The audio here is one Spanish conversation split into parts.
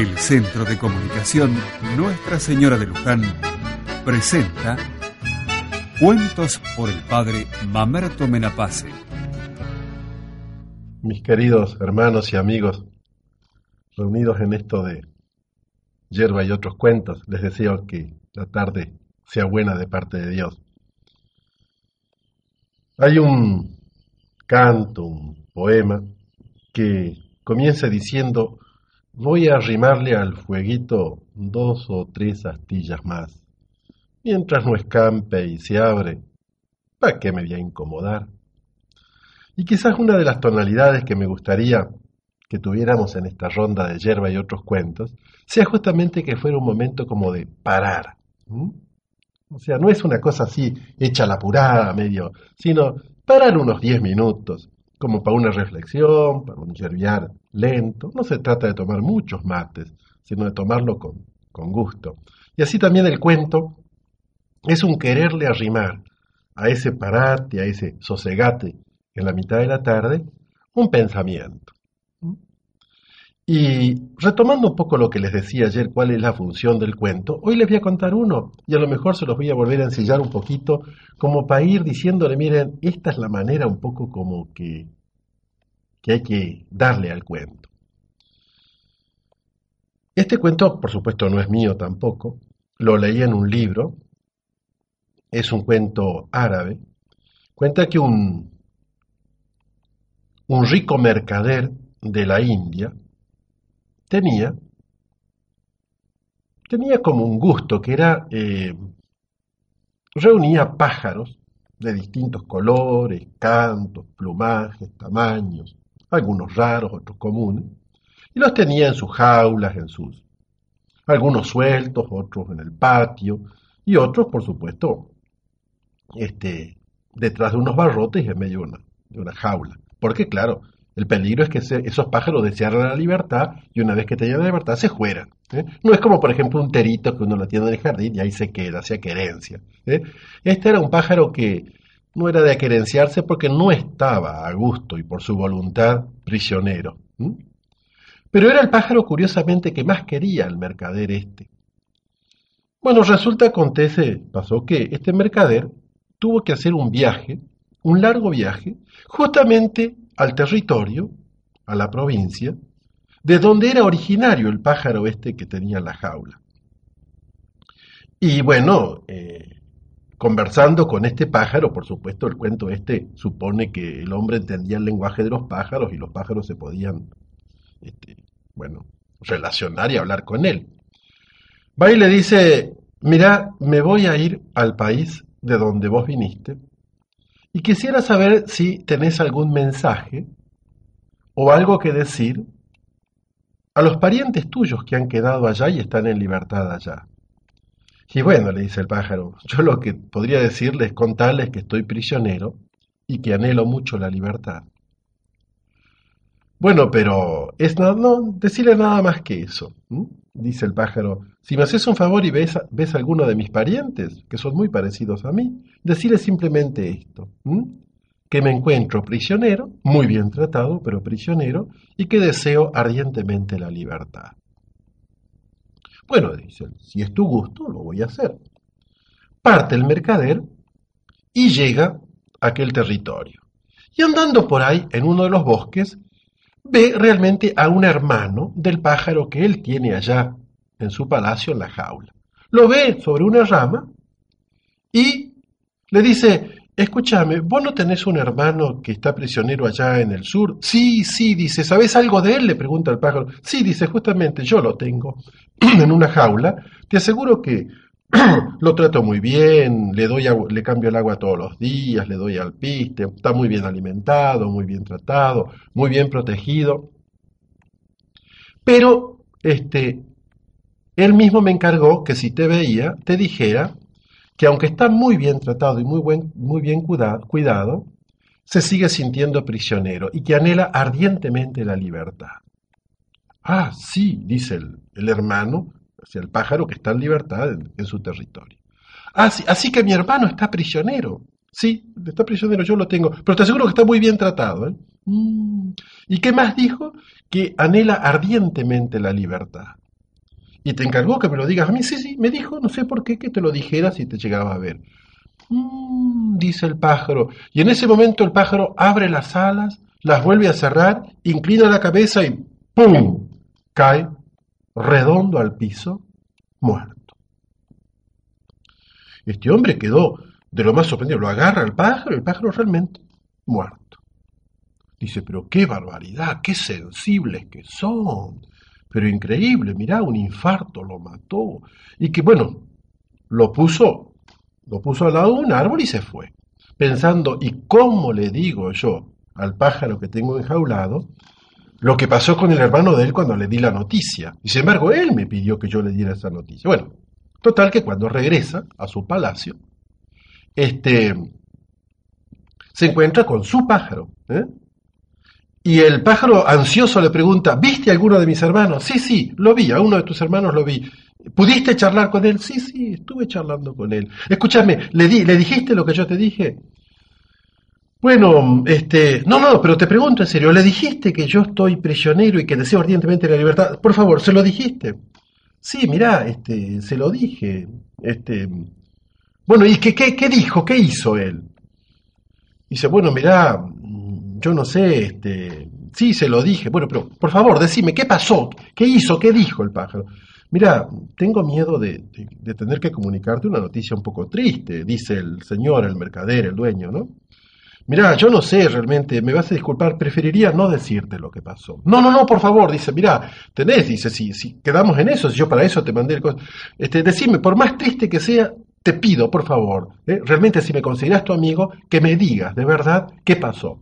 El Centro de Comunicación Nuestra Señora de Luján presenta Cuentos por el Padre Mamerto Menapace. Mis queridos hermanos y amigos, reunidos en esto de hierba y otros cuentos, les deseo que la tarde sea buena de parte de Dios. Hay un canto, un poema que comienza diciendo Voy a arrimarle al fueguito dos o tres astillas más. Mientras no escampe y se abre, ¿para qué me voy a incomodar? Y quizás una de las tonalidades que me gustaría que tuviéramos en esta ronda de hierba y otros cuentos sea justamente que fuera un momento como de parar. O sea, no es una cosa así hecha la apurada, medio, sino parar unos diez minutos, como para una reflexión, para un yerbiar lento. No se trata de tomar muchos mates, sino de tomarlo con, con gusto. Y así también el cuento es un quererle arrimar a ese parate, a ese sosegate en la mitad de la tarde, un pensamiento. Y retomando un poco lo que les decía ayer, cuál es la función del cuento, hoy les voy a contar uno y a lo mejor se los voy a volver a ensillar un poquito como para ir diciéndole, miren, esta es la manera un poco como que, que hay que darle al cuento. Este cuento, por supuesto, no es mío tampoco, lo leí en un libro, es un cuento árabe, cuenta que un, un rico mercader de la India, tenía, tenía como un gusto que era, eh, reunía pájaros de distintos colores, cantos, plumajes, tamaños, algunos raros, otros comunes, y los tenía en sus jaulas, en sus, algunos sueltos, otros en el patio, y otros, por supuesto, este, detrás de unos barrotes en medio de una, de una jaula. Porque, claro, el peligro es que esos pájaros desearan la libertad y una vez que tenían la libertad se fueran. ¿eh? No es como, por ejemplo, un terito que uno lo tiene en el jardín y ahí se queda, se querencia. ¿eh? Este era un pájaro que no era de aquerenciarse porque no estaba a gusto y por su voluntad prisionero. Pero era el pájaro, curiosamente, que más quería el mercader este. Bueno, resulta, acontece, pasó que este mercader tuvo que hacer un viaje, un largo viaje, justamente al territorio, a la provincia, de donde era originario el pájaro este que tenía la jaula. Y bueno, eh, conversando con este pájaro, por supuesto el cuento este supone que el hombre entendía el lenguaje de los pájaros y los pájaros se podían, este, bueno, relacionar y hablar con él. Va y le dice, mira, me voy a ir al país de donde vos viniste y quisiera saber si tenés algún mensaje o algo que decir a los parientes tuyos que han quedado allá y están en libertad allá. Y bueno, le dice el pájaro, yo lo que podría decirles es contarles que estoy prisionero y que anhelo mucho la libertad. Bueno, pero es no, no nada más que eso. Dice el pájaro, si me haces un favor y ves, ves a alguno de mis parientes, que son muy parecidos a mí, decirle simplemente esto, que me encuentro prisionero, muy bien tratado, pero prisionero, y que deseo ardientemente la libertad. Bueno, dice, si es tu gusto, lo voy a hacer. Parte el mercader y llega a aquel territorio. Y andando por ahí, en uno de los bosques, ve realmente a un hermano del pájaro que él tiene allá en su palacio, en la jaula. Lo ve sobre una rama y le dice, escúchame, ¿vos no tenés un hermano que está prisionero allá en el sur? Sí, sí, dice, ¿sabés algo de él? Le pregunta el pájaro. Sí, dice, justamente yo lo tengo en una jaula. Te aseguro que lo trato muy bien, le doy le cambio el agua todos los días, le doy al piste, está muy bien alimentado, muy bien tratado, muy bien protegido. Pero este él mismo me encargó que si te veía, te dijera que aunque está muy bien tratado y muy, buen, muy bien cuidado, se sigue sintiendo prisionero y que anhela ardientemente la libertad. Ah, sí, dice el, el hermano, el pájaro que está en libertad en, su territorio. Así, ah, así, que mi hermano está prisionero. Sí, está prisionero, yo lo tengo, pero te aseguro que está muy bien tratado. ¿eh? Mm. ¿Y qué más dijo? Que anhela ardientemente la libertad. y te encargó que me lo digas a mí. Sí, sí, me dijo, no sé por qué, que te lo dijera si te llegaba a ver. Mm, dice el pájaro. Y en ese momento el pájaro abre las alas, las vuelve a cerrar, inclina la cabeza y ¡pum! cae redondo al piso, muerto. Este hombre quedó de lo más sorprendido. Lo agarra el pájaro el pájaro realmente muerto. Dice, pero qué barbaridad, qué sensibles que son. Pero increíble, mirá, un infarto lo mató. Y que bueno, lo puso, lo puso al lado de un árbol y se fue. Pensando, ¿y cómo le digo yo al pájaro que tengo enjaulado lo que pasó con el hermano de él cuando le di la noticia? Y sin embargo, él me pidió que yo le diera esa noticia. Bueno, total que cuando regresa a su palacio, este, se encuentra con su pájaro. ¿eh? Y el pájaro ansioso le pregunta, ¿viste a alguno de mis hermanos? Sí, sí, lo vi, a uno de tus hermanos lo vi. ¿Pudiste charlar con él? Sí, sí, estuve charlando con él. Escúchame, ¿le, di, ¿le dijiste lo que yo te dije? Bueno, este, no, no, pero te pregunto en serio, ¿le dijiste que yo estoy prisionero y que deseo ardientemente la libertad? Por favor, ¿se lo dijiste? Sí, mirá, este, se lo dije. Este, bueno, ¿y qué, qué, qué dijo? ¿Qué hizo él? Dice, bueno, mirá, yo no sé, este, sí, se lo dije, bueno, pero por favor, decime, ¿qué pasó? ¿Qué hizo? ¿Qué dijo el pájaro? Mira, tengo miedo de, tener que comunicarte una noticia un poco triste, dice el señor, el mercader, el dueño, ¿no? Mira, yo no sé realmente, me vas a disculpar, preferiría no decirte lo que pasó. No, no, no, por favor, dice, mira, tenés, dice, si, si quedamos en eso, si yo para eso te mandé el... Este, decime, por más triste que sea, te pido, por favor, ¿eh? realmente si me consideras tu amigo, que me digas de verdad qué pasó.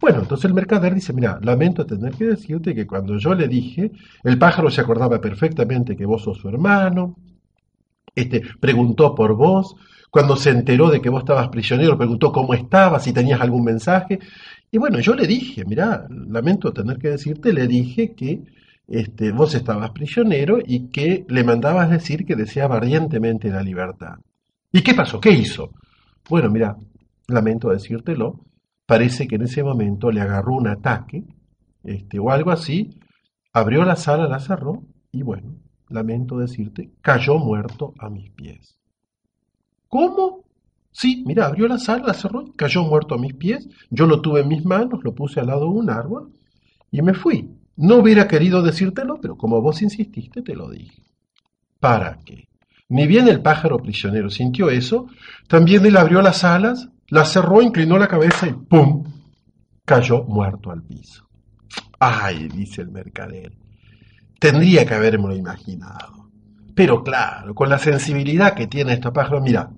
Bueno, entonces el mercader dice, mira, lamento tener que decirte que cuando yo le dije, el pájaro se acordaba perfectamente que vos sos su hermano, este, preguntó por vos, cuando se enteró de que vos estabas prisionero, preguntó cómo estabas, si tenías algún mensaje. Y bueno, yo le dije, mira, lamento tener que decirte, le dije que este, vos estabas prisionero y que le mandabas decir que deseaba ardientemente la libertad. ¿Y qué pasó? ¿Qué hizo? Bueno, mira, lamento decírtelo, parece que en ese momento le agarró un ataque este, o algo así, abrió la sala, la cerró y bueno, lamento decirte, cayó muerto a mis pies. ¿Cómo? Sí, mira, abrió la sala, la cerró, cayó muerto a mis pies, yo lo tuve en mis manos, lo puse al lado de un árbol y me fui. No hubiera querido decírtelo, pero como vos insististe, te lo dije. ¿Para qué? Ni bien el pájaro prisionero sintió eso, también él abrió las alas, la cerró, inclinó la cabeza y ¡pum! cayó muerto al piso. ¡Ay! dice el mercader. Tendría que haberme imaginado. Pero claro, con la sensibilidad que tiene esta pájaro, mira,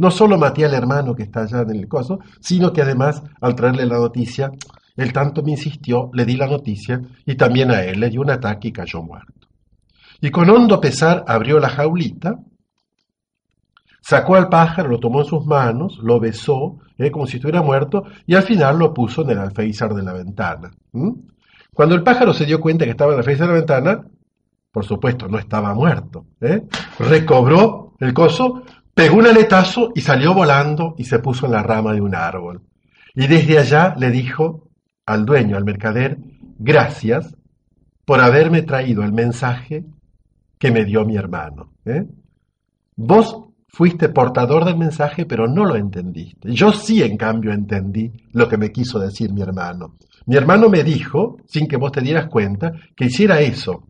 no solo maté al hermano que está allá en el coso, sino que además, al traerle la noticia, él tanto me insistió, le di la noticia y también a él le dio un ataque y cayó muerto. Y con hondo pesar abrió la jaulita Sacó al pájaro, lo tomó en sus manos, lo besó, eh, como si estuviera muerto, y al final lo puso en el alféizar de la ventana. Cuando el pájaro se dio cuenta que estaba en el alféizar de la ventana, por supuesto, no estaba muerto. ¿eh? Recobró el coso, pegó un aletazo y salió volando y se puso en la rama de un árbol. Y desde allá le dijo al dueño, al mercader, gracias por haberme traído el mensaje que me dio mi hermano. ¿eh? Vos Fuiste portador del mensaje, pero no lo entendiste. Yo sí, en cambio, entendí lo que me quiso decir mi hermano. Mi hermano me dijo, sin que vos te dieras cuenta, que hiciera eso,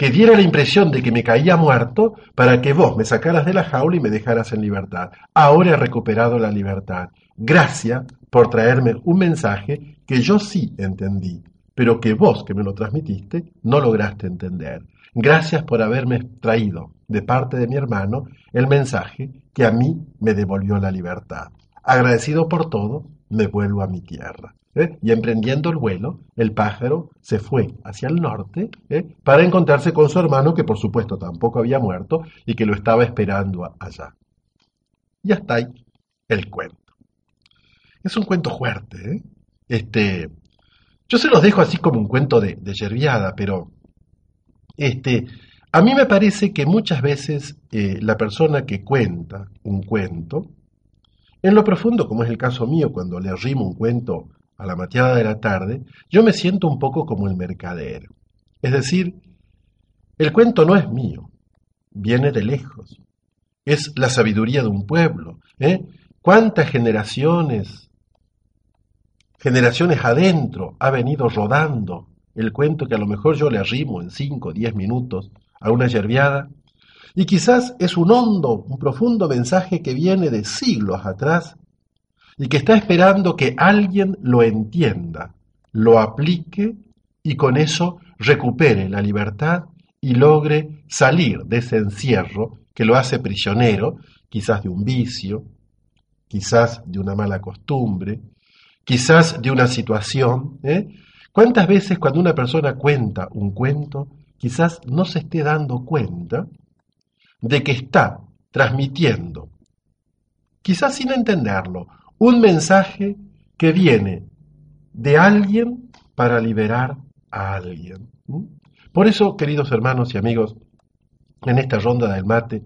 que diera la impresión de que me caía muerto para que vos me sacaras de la jaula y me dejaras en libertad. Ahora he recuperado la libertad. Gracias por traerme un mensaje que yo sí entendí, pero que vos que me lo transmitiste no lograste entender. Gracias por haberme traído de parte de mi hermano el mensaje que a mí me devolvió la libertad. Agradecido por todo, me vuelvo a mi tierra. ¿Eh? Y emprendiendo el vuelo, el pájaro se fue hacia el norte ¿eh? para encontrarse con su hermano, que por supuesto tampoco había muerto y que lo estaba esperando allá. Y hasta ahí el cuento. Es un cuento fuerte. ¿eh? Este, yo se los dejo así como un cuento de, de pero este, a mí me parece que muchas veces la persona que cuenta un cuento, en lo profundo, como es el caso mío, cuando le arrimo un cuento a la mateada de la tarde, yo me siento un poco como el mercader. Es decir, El cuento no es mío, viene de lejos. Es la sabiduría de un pueblo. ¿eh? ¿Cuántas generaciones, generaciones adentro ha venido rodando el cuento que a lo mejor yo le arrimo en cinco o diez minutos a una yerbiada? Y quizás es un hondo, un profundo mensaje que viene de siglos atrás y que está esperando que alguien lo entienda, lo aplique y con eso recupere la libertad y logre salir de ese encierro que lo hace prisionero, quizás de un vicio, quizás de una mala costumbre, quizás de una situación. ¿eh? ¿Cuántas veces cuando una persona cuenta un cuento, quizás no se esté dando cuenta de que está transmitiendo, quizás sin entenderlo, un mensaje que viene de alguien para liberar a alguien? Por eso, queridos hermanos y amigos, en esta ronda del mate,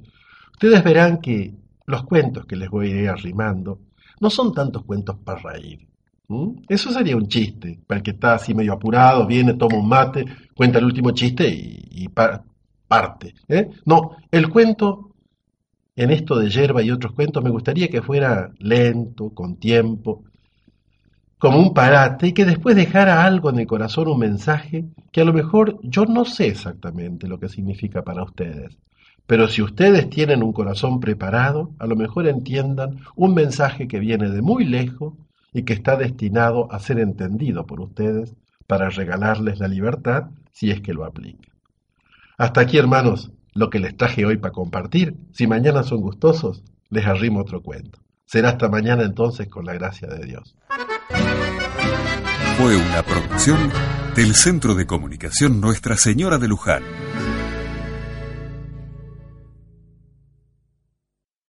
ustedes verán que los cuentos que les voy a ir arrimando no son tantos cuentos para reír. Eso sería un chiste, para el que está así medio apurado, viene, toma un mate, cuenta el último chiste y, parte. ¿eh? No, el cuento, en esto de yerba y otros cuentos, me gustaría que fuera lento, con tiempo, como un parate y que después dejara algo en el corazón, un mensaje que a lo mejor yo no sé exactamente lo que significa para ustedes. Pero si ustedes tienen un corazón preparado, a lo mejor entiendan un mensaje que viene de muy lejos y que está destinado a ser entendido por ustedes para regalarles la libertad si es que lo aplican. Hasta aquí, hermanos, lo que les traje hoy para compartir. Si mañana son gustosos, les arrimo otro cuento. Será hasta mañana entonces con la gracia de Dios. Fue una producción del Centro de Comunicación Nuestra Señora de Luján.